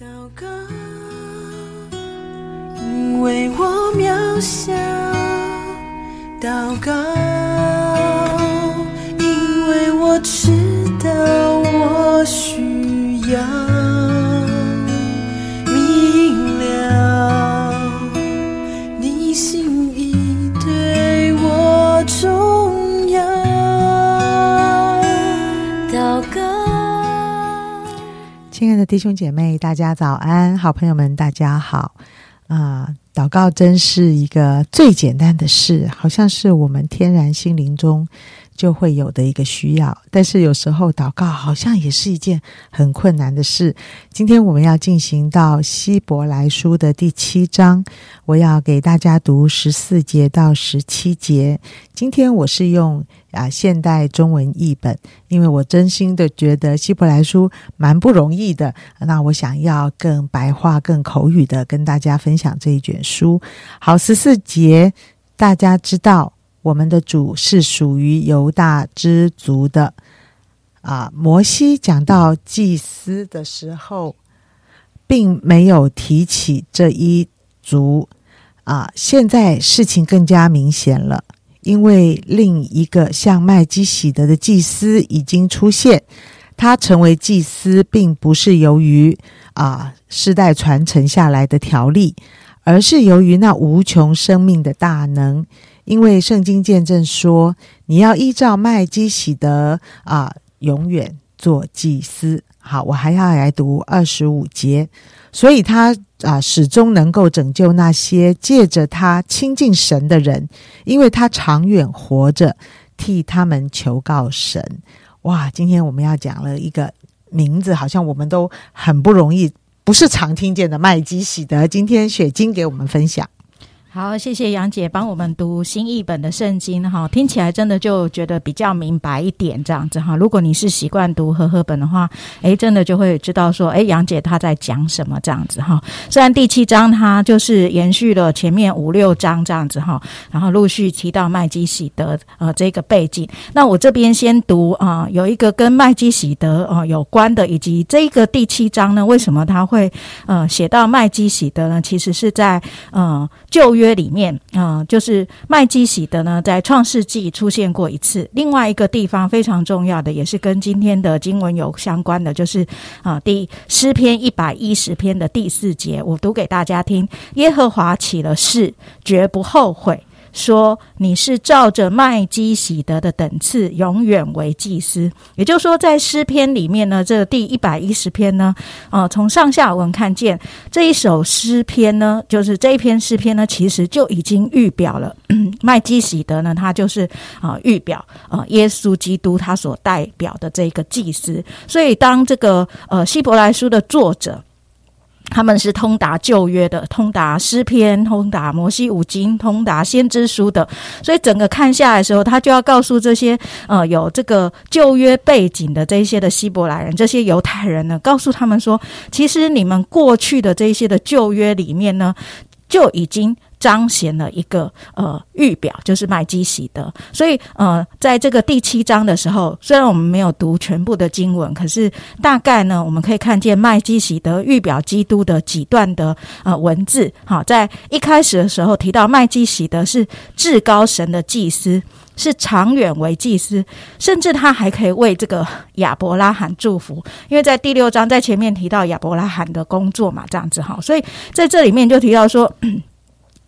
祷告，因为我渺小；祷告，因为我亲爱的弟兄姐妹，大家早安！好朋友们，大家好啊、祷告真是一个最简单的事，好像是我们天然心灵中就会有的一个需要。但是有时候祷告好像也是一件很困难的事。今天我们要进行到希伯来书的第七章，我要给大家读十四节到十七节。今天我是用啊现代中文译本，因为我真心的觉得希伯来书蛮不容易的。那我想要更白话、更口语的跟大家分享这一卷书。好，十四节，大家知道我们的主是属于犹大支族的。啊，摩西讲到祭司的时候，并没有提起这一族。啊，现在事情更加明显了。因为另一个像麦基喜德的祭司已经出现，他成为祭司，并不是由于啊世代传承下来的条例，而是由于那无穷生命的大能。因为圣经见证说，你要依照麦基喜德啊，永远做祭司。好，我还要来读二十五节，所以他啊始终能够拯救那些借着他亲近神的人，因为他长远活着，替他们求告神。哇，今天我们要讲了一个名字，好像我们都很不容易，不是常听见的麦基喜德。今天雪晶给我们分享。好，谢谢杨姐帮我们读新译本的圣经哈，听起来真的就觉得比较明白一点这样子哈。如果你是习惯读和合本的话，诶，真的就会知道说，诶，杨姐她在讲什么这样子哈。虽然第七章它就是延续了前面五六章这样子哈，然后陆续提到麦基喜德呃这个背景。那我这边先读啊、有一个跟麦基喜德呃有关的，以及这个第七章呢，为什么他会呃写到麦基喜德呢？其实是在呃旧约约里面，嗯、就是麦基喜德呢，在创世纪出现过一次。另外一个地方非常重要的，也是跟今天的经文有相关的，就是啊、第诗篇一百一十篇的第四节，我读给大家听：耶和华起了誓，绝不后悔。说你是照着麦基喜德的等次，永远为祭司。也就是说，在诗篇里面呢，这第一百一十篇呢，呃，从上下文看见这一首诗篇呢，就是这一篇诗篇呢，其实就已经预表了 麦基喜德呢，他就是啊、预表呃耶稣基督他所代表的这个祭司。所以，当这个呃希伯来书的作者。他们是通达旧约的，通达诗篇，通达摩西五经，通达先知书的，所以整个看下来的时候，他就要告诉这些呃有这个旧约背景的这一些的希伯来人，这些犹太人呢，告诉他们说，其实你们过去的这一些的旧约里面呢，就已经。彰显了一个呃预表，就是麦基喜德。所以呃，在这个第七章的时候，虽然我们没有读全部的经文，可是大概呢，我们可以看见麦基喜德预表基督的几段的呃文字。好，在一开始的时候提到麦基喜德是至高神的祭司。是长远为祭司，甚至他还可以为这个亚伯拉罕祝福，因为在第六章在前面提到亚伯拉罕的工作嘛，这样子哈，所以在这里面就提到说。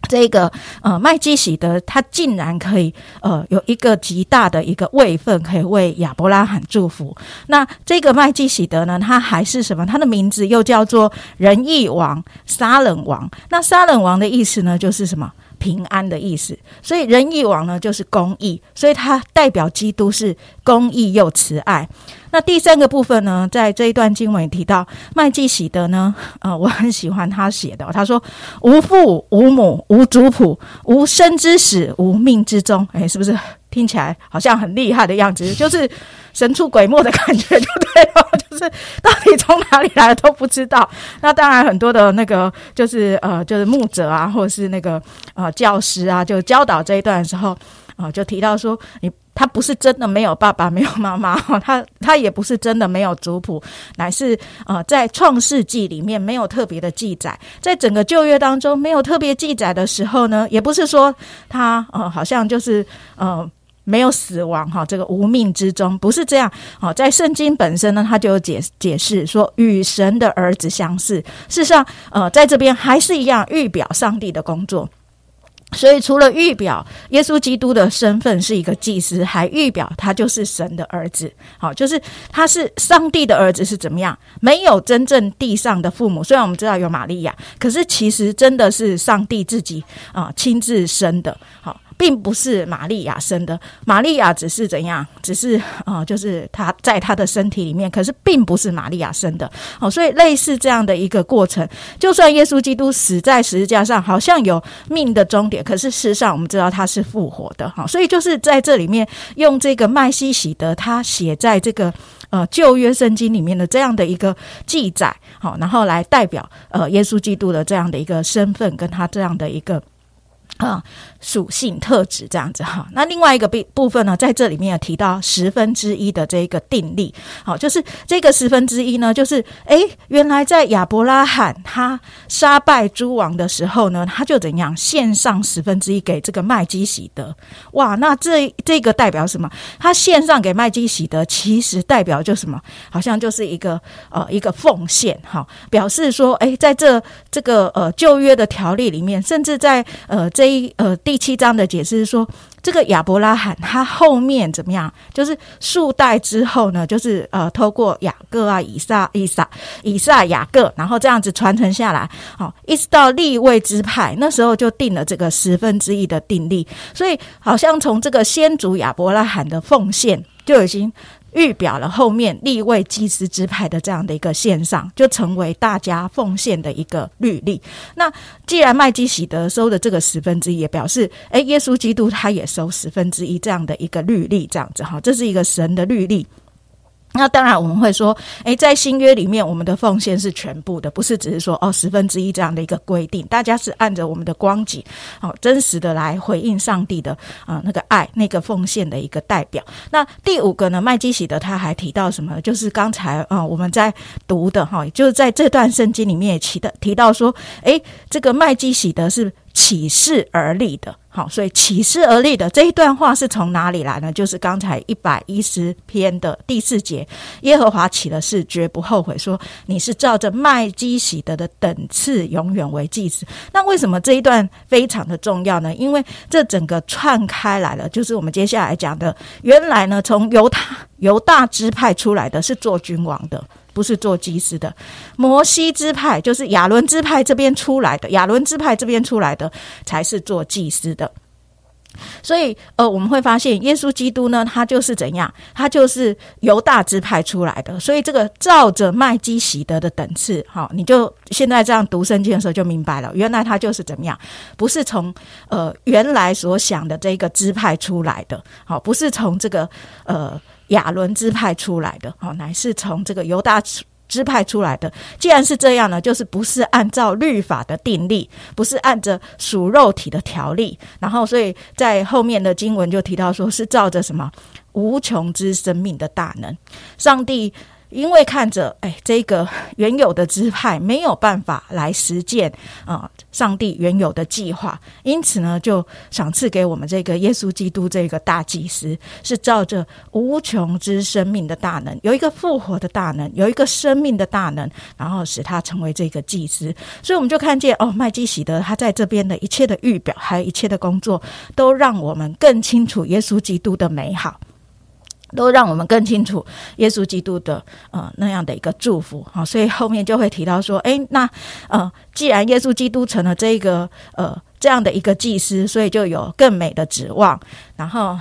这个呃麦基喜德，他竟然可以呃有一个极大的一个位份，可以为亚伯拉罕祝福。那这个麦基喜德呢，他还是什么？他的名字又叫做仁义王、沙冷王。那沙冷王的意思呢，就是什么？平安的意思，所以仁义王呢就是公义，所以它代表基督是公义又慈爱。那第三个部分呢，在这一段经文提到麦基喜德呢，呃，我很喜欢他写的，他说无父无母无族谱无生之始无命之终，哎，是不是听起来好像很厉害的样子？就是神出鬼没的感觉，就对了，就是到底从哪里来的都不知道。那当然很多的那个就是呃，就是牧者啊，或者是那个呃教师啊，就教导这一段的时候。啊、就提到说，你他不是真的没有爸爸没有妈妈，他他也不是真的没有族谱，乃是呃在创世纪里面没有特别的记载，在整个旧约当中没有特别记载的时候呢，也不是说他呃好像就是呃。没有死亡哈，这个无命之中不是这样。好，在圣经本身呢，他就有解解释说，与神的儿子相似。事实上，呃，在这边还是一样预表上帝的工作。所以，除了预表耶稣基督的身份是一个祭司，还预表他就是神的儿子。好，就是他是上帝的儿子是怎么样？没有真正地上的父母，虽然我们知道有玛利亚，可是其实真的是上帝自己啊亲自生的。好。并不是玛利亚生的，玛利亚只是怎样，只是啊，就是她在她的身体里面，可是并不是玛利亚生的。哦，所以类似这样的一个过程，就算耶稣基督死在十字架上，好像有命的终点，可是事实上我们知道他是复活的。哈，所以就是在这里面用这个麦西喜德，他写在这个呃旧约圣经里面的这样的一个记载，好，然后来代表呃耶稣基督的这样的一个身份，跟他这样的一个。啊，属性特质这样子哈。那另外一个部部分呢，在这里面有提到十分之一的这一个定力，好，就是这个十分之一呢，就是诶，原来在亚伯拉罕他杀败诸王的时候呢，他就怎样献上十分之一给这个麦基喜德。哇，那这这个代表什么？他献上给麦基喜德，其实代表就什么？好像就是一个呃一个奉献哈，表示说，诶，在这这个呃旧约的条例里面，甚至在呃这。一呃第第七章的解释是说，这个亚伯拉罕他后面怎么样？就是数代之后呢，就是呃透过雅各啊、以撒、以撒、以撒、雅各，然后这样子传承下来，好，一直到立位之派，那时候就定了这个十分之一的定例。所以好像从这个先祖亚伯拉罕的奉献就已经。预表了后面立位祭司之派的这样的一个线上，就成为大家奉献的一个律例。那既然麦基喜德收的这个十分之一，也表示，诶，耶稣基督他也收十分之一这样的一个律例，这样子哈，这是一个神的律例。那当然，我们会说，诶，在新约里面，我们的奉献是全部的，不是只是说哦十分之一这样的一个规定。大家是按着我们的光景，哦，真实的来回应上帝的啊那个爱，那个奉献的一个代表。那第五个呢，麦基喜德他还提到什么？就是刚才啊我们在读的哈，就是在这段圣经里面也提的提到说，诶，这个麦基喜德是。起势而立的，好，所以起势而立的这一段话是从哪里来呢？就是刚才一百一十篇的第四节，耶和华起了誓，绝不后悔，说你是照着麦基喜德的等次，永远为祭司。那为什么这一段非常的重要呢？因为这整个串开来了，就是我们接下来讲的，原来呢，从犹他犹大支派出来的是做君王的。不是做祭司的，摩西支派就是亚伦支派这边出来的，亚伦支派这边出来的才是做祭司的。所以，呃，我们会发现耶稣基督呢，他就是怎样，他就是犹大支派出来的。所以，这个照着麦基喜德的等次，好，你就现在这样读圣经的时候就明白了，原来他就是怎么样，不是从呃原来所想的这个支派出来的，好，不是从这个呃。亚伦支派出来的，哦，乃是从这个犹大支派出来的。既然是这样呢，就是不是按照律法的定例，不是按着属肉体的条例，然后所以在后面的经文就提到说，是照着什么无穷之生命的大能，上帝。因为看着，哎，这个原有的支派没有办法来实践啊，上帝原有的计划，因此呢，就赏赐给我们这个耶稣基督这个大祭司，是照着无穷之生命的大能，有一个复活的大能，有一个生命的大能，然后使他成为这个祭司。所以我们就看见，哦，麦基喜德他在这边的一切的预表，还有一切的工作，都让我们更清楚耶稣基督的美好。都让我们更清楚耶稣基督的呃那样的一个祝福啊，所以后面就会提到说，诶，那呃，既然耶稣基督成了这个呃这样的一个祭司，所以就有更美的指望，然后。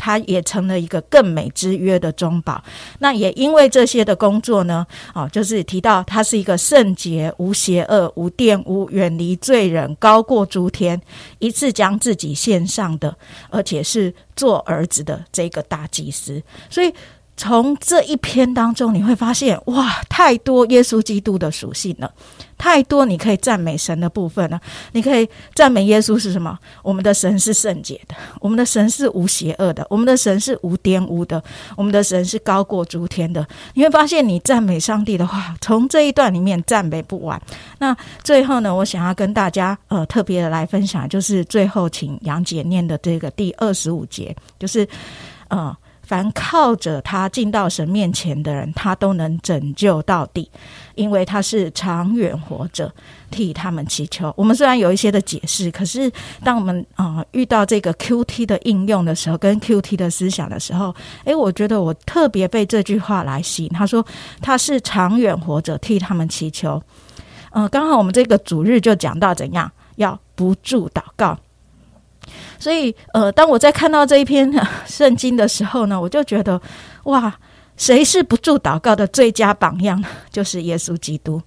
他也成了一个更美之约的中保。那也因为这些的工作呢，哦，就是提到他是一个圣洁、无邪恶、无玷污、远离罪人、高过诸天，一次将自己献上的，而且是做儿子的这个大祭司。所以从这一篇当中，你会发现哇，太多耶稣基督的属性了，太多你可以赞美神的部分了。你可以赞美耶稣是什么？我们的神是圣洁的，我们的神是无邪恶的，我们的神是无玷污的，我们的神是高过诸天的。你会发现，你赞美上帝的话，从这一段里面赞美不完。那最后呢，我想要跟大家呃特别的来分享，就是最后请杨姐念的这个第二十五节，就是呃。凡靠着他进到神面前的人，他都能拯救到底，因为他是长远活着，替他们祈求。我们虽然有一些的解释，可是当我们啊遇到这个 Q T 的应用的时候，跟 Q T 的思想的时候，诶，我觉得我特别被这句话来吸引。他说他是长远活着，替他们祈求。嗯，刚好我们这个主日就讲到怎样要不住祷告。所以，呃，当我在看到这一篇圣经的时候呢，我就觉得，哇，谁是不住祷告的最佳榜样？就是耶稣基督。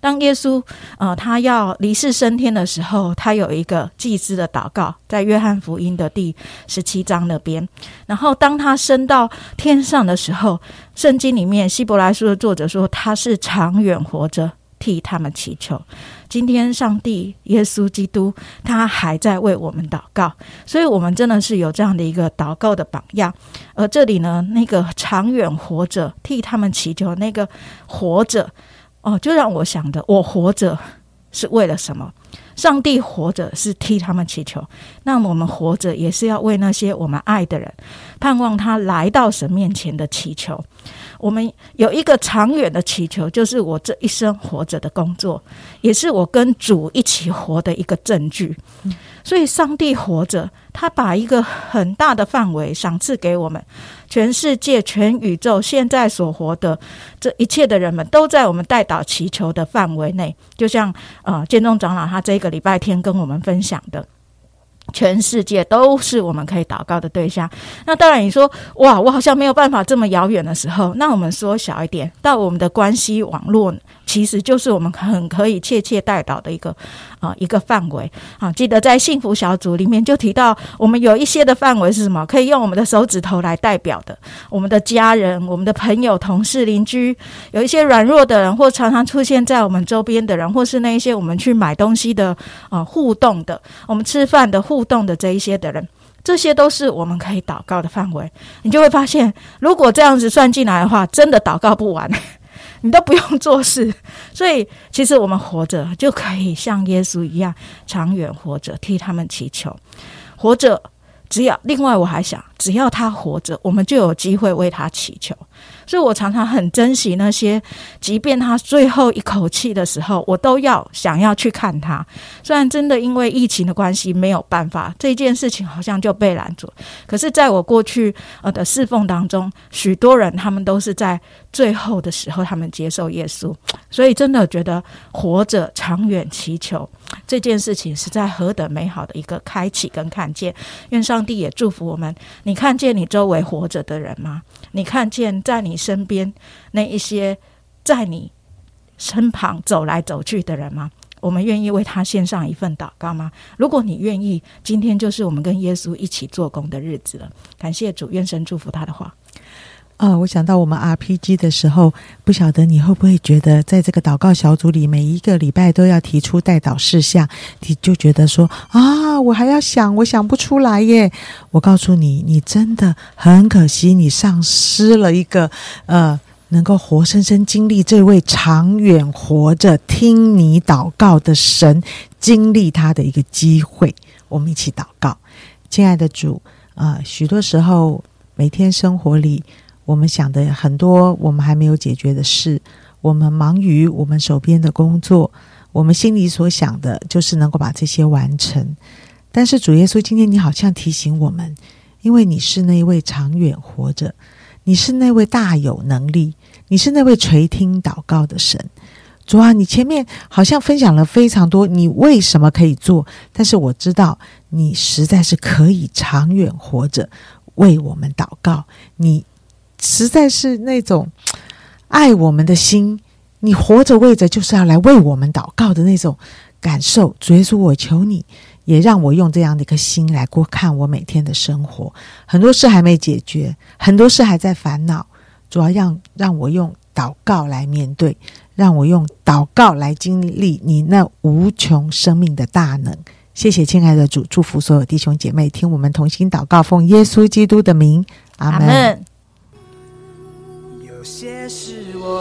当耶稣，呃，他要离世升天的时候，他有一个祭司的祷告，在约翰福音的第十七章那边。然后，当他升到天上的时候，圣经里面希伯来书的作者说，他是长远活着。替他们祈求。今天，上帝、耶稣基督，他还在为我们祷告，所以，我们真的是有这样的一个祷告的榜样。而这里呢，那个长远活着替他们祈求，那个活着，哦，就让我想的，我活着是为了什么？上帝活着是替他们祈求，那我们活着也是要为那些我们爱的人，盼望他来到神面前的祈求。我们有一个长远的祈求，就是我这一生活着的工作，也是我跟主一起活的一个证据。所以，上帝活着，他把一个很大的范围赏赐给我们，全世界、全宇宙现在所活的这一切的人们，都在我们带导祈求的范围内。就像呃，建中长老他这个礼拜天跟我们分享的。全世界都是我们可以祷告的对象。那当然，你说哇，我好像没有办法这么遥远的时候，那我们缩小一点，到我们的关系网络。其实就是我们很可以切切带到的一个啊一个范围啊。记得在幸福小组里面就提到，我们有一些的范围是什么？可以用我们的手指头来代表的。我们的家人、我们的朋友、同事、邻居，有一些软弱的人，或常常出现在我们周边的人，或是那一些我们去买东西的啊互动的，我们吃饭的互动的这一些的人，这些都是我们可以祷告的范围。你就会发现，如果这样子算进来的话，真的祷告不完。你都不用做事，所以其实我们活着就可以像耶稣一样长远活着，替他们祈求，活着。只要另外我还想，只要他活着，我们就有机会为他祈求。所以我常常很珍惜那些，即便他最后一口气的时候，我都要想要去看他。虽然真的因为疫情的关系没有办法，这件事情好像就被拦住。可是，在我过去呃的侍奉当中，许多人他们都是在最后的时候，他们接受耶稣。所以，真的觉得活着长远祈求这件事情，是在何等美好的一个开启跟看见。愿上帝也祝福我们。你看见你周围活着的人吗？你看见在你。身边那一些在你身旁走来走去的人吗？我们愿意为他献上一份祷告吗？如果你愿意，今天就是我们跟耶稣一起做工的日子了。感谢主，愿神祝福他的话。啊，我想到我们 RPG 的时候，不晓得你会不会觉得，在这个祷告小组里，每一个礼拜都要提出代祷事项，你就觉得说啊，我还要想，我想不出来耶。我告诉你，你真的很可惜，你丧失了一个呃，能够活生生经历这位长远活着听你祷告的神，经历他的一个机会。我们一起祷告，亲爱的主啊，许多时候每天生活里。我们想的很多，我们还没有解决的事，我们忙于我们手边的工作，我们心里所想的就是能够把这些完成。但是主耶稣，今天你好像提醒我们，因为你是那位长远活着，你是那位大有能力，你是那位垂听祷告的神。主啊，你前面好像分享了非常多，你为什么可以做？但是我知道你实在是可以长远活着，为我们祷告。你。实在是那种爱我们的心你活着为着就是要来为我们祷告的那种感受主耶稣我求你也让我用这样的一颗心来过看我每天的生活。很多事还没解决很多事还在烦恼主要让让我用祷告来面对让我用祷告来经历你那无穷生命的大能。谢谢亲爱的主祝福所有弟兄姐妹听我们同心祷告奉耶稣基督的名阿门。